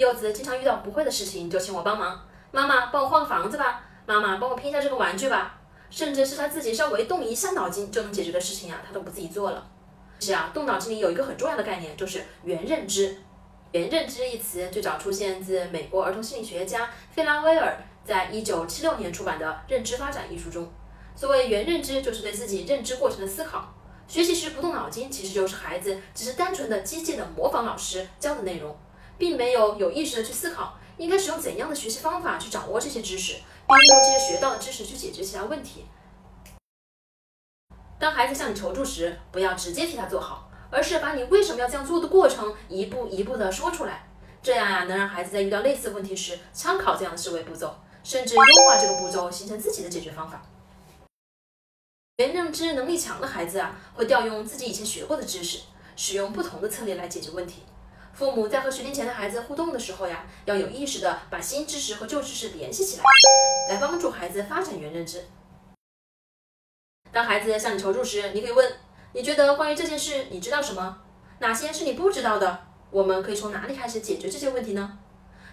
柚子经常遇到不会的事情就请我帮忙，妈妈帮我换个房子吧，妈妈帮我拼一下这个玩具吧，甚至是他自己稍微动一下脑筋就能解决的事情啊，他都不自己做了。其实啊，动脑筋里有一个很重要的概念，就是原认知。原认知一词最早出现自美国儿童心理学家费拉威尔在一九七六年出版的《认知发展》一书中。所谓原认知，就是对自己认知过程的思考。学习时不动脑筋，其实就是孩子只是单纯的机械的模仿老师教的内容，并没有有意识的去思考应该使用怎样的学习方法去掌握这些知识，并利用这些学到的知识去解决其他问题。当孩子向你求助时，不要直接替他做好。而是把你为什么要这样做的过程一步一步的说出来，这样呀能让孩子在遇到类似问题时参考这样的思维步骤，甚至优化这个步骤，形成自己的解决方法。原认知能力强的孩子啊，会调用自己以前学过的知识，使用不同的策略来解决问题。父母在和学龄前的孩子互动的时候呀，要有意识的把新知识和旧知识联系起来，来帮助孩子发展原认知。当孩子向你求助时，你可以问。你觉得关于这件事，你知道什么？哪些是你不知道的？我们可以从哪里开始解决这些问题呢？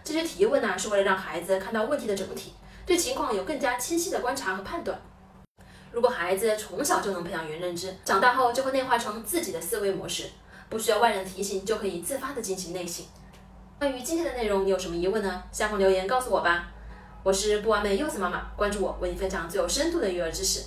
这些提问呢，是为了让孩子看到问题的整体，对情况有更加清晰的观察和判断。如果孩子从小就能培养原认知，长大后就会内化成自己的思维模式，不需要外人提醒就可以自发的进行内省。关于今天的内容，你有什么疑问呢？下方留言告诉我吧。我是不完美柚子妈妈，关注我，为你分享最有深度的育儿知识。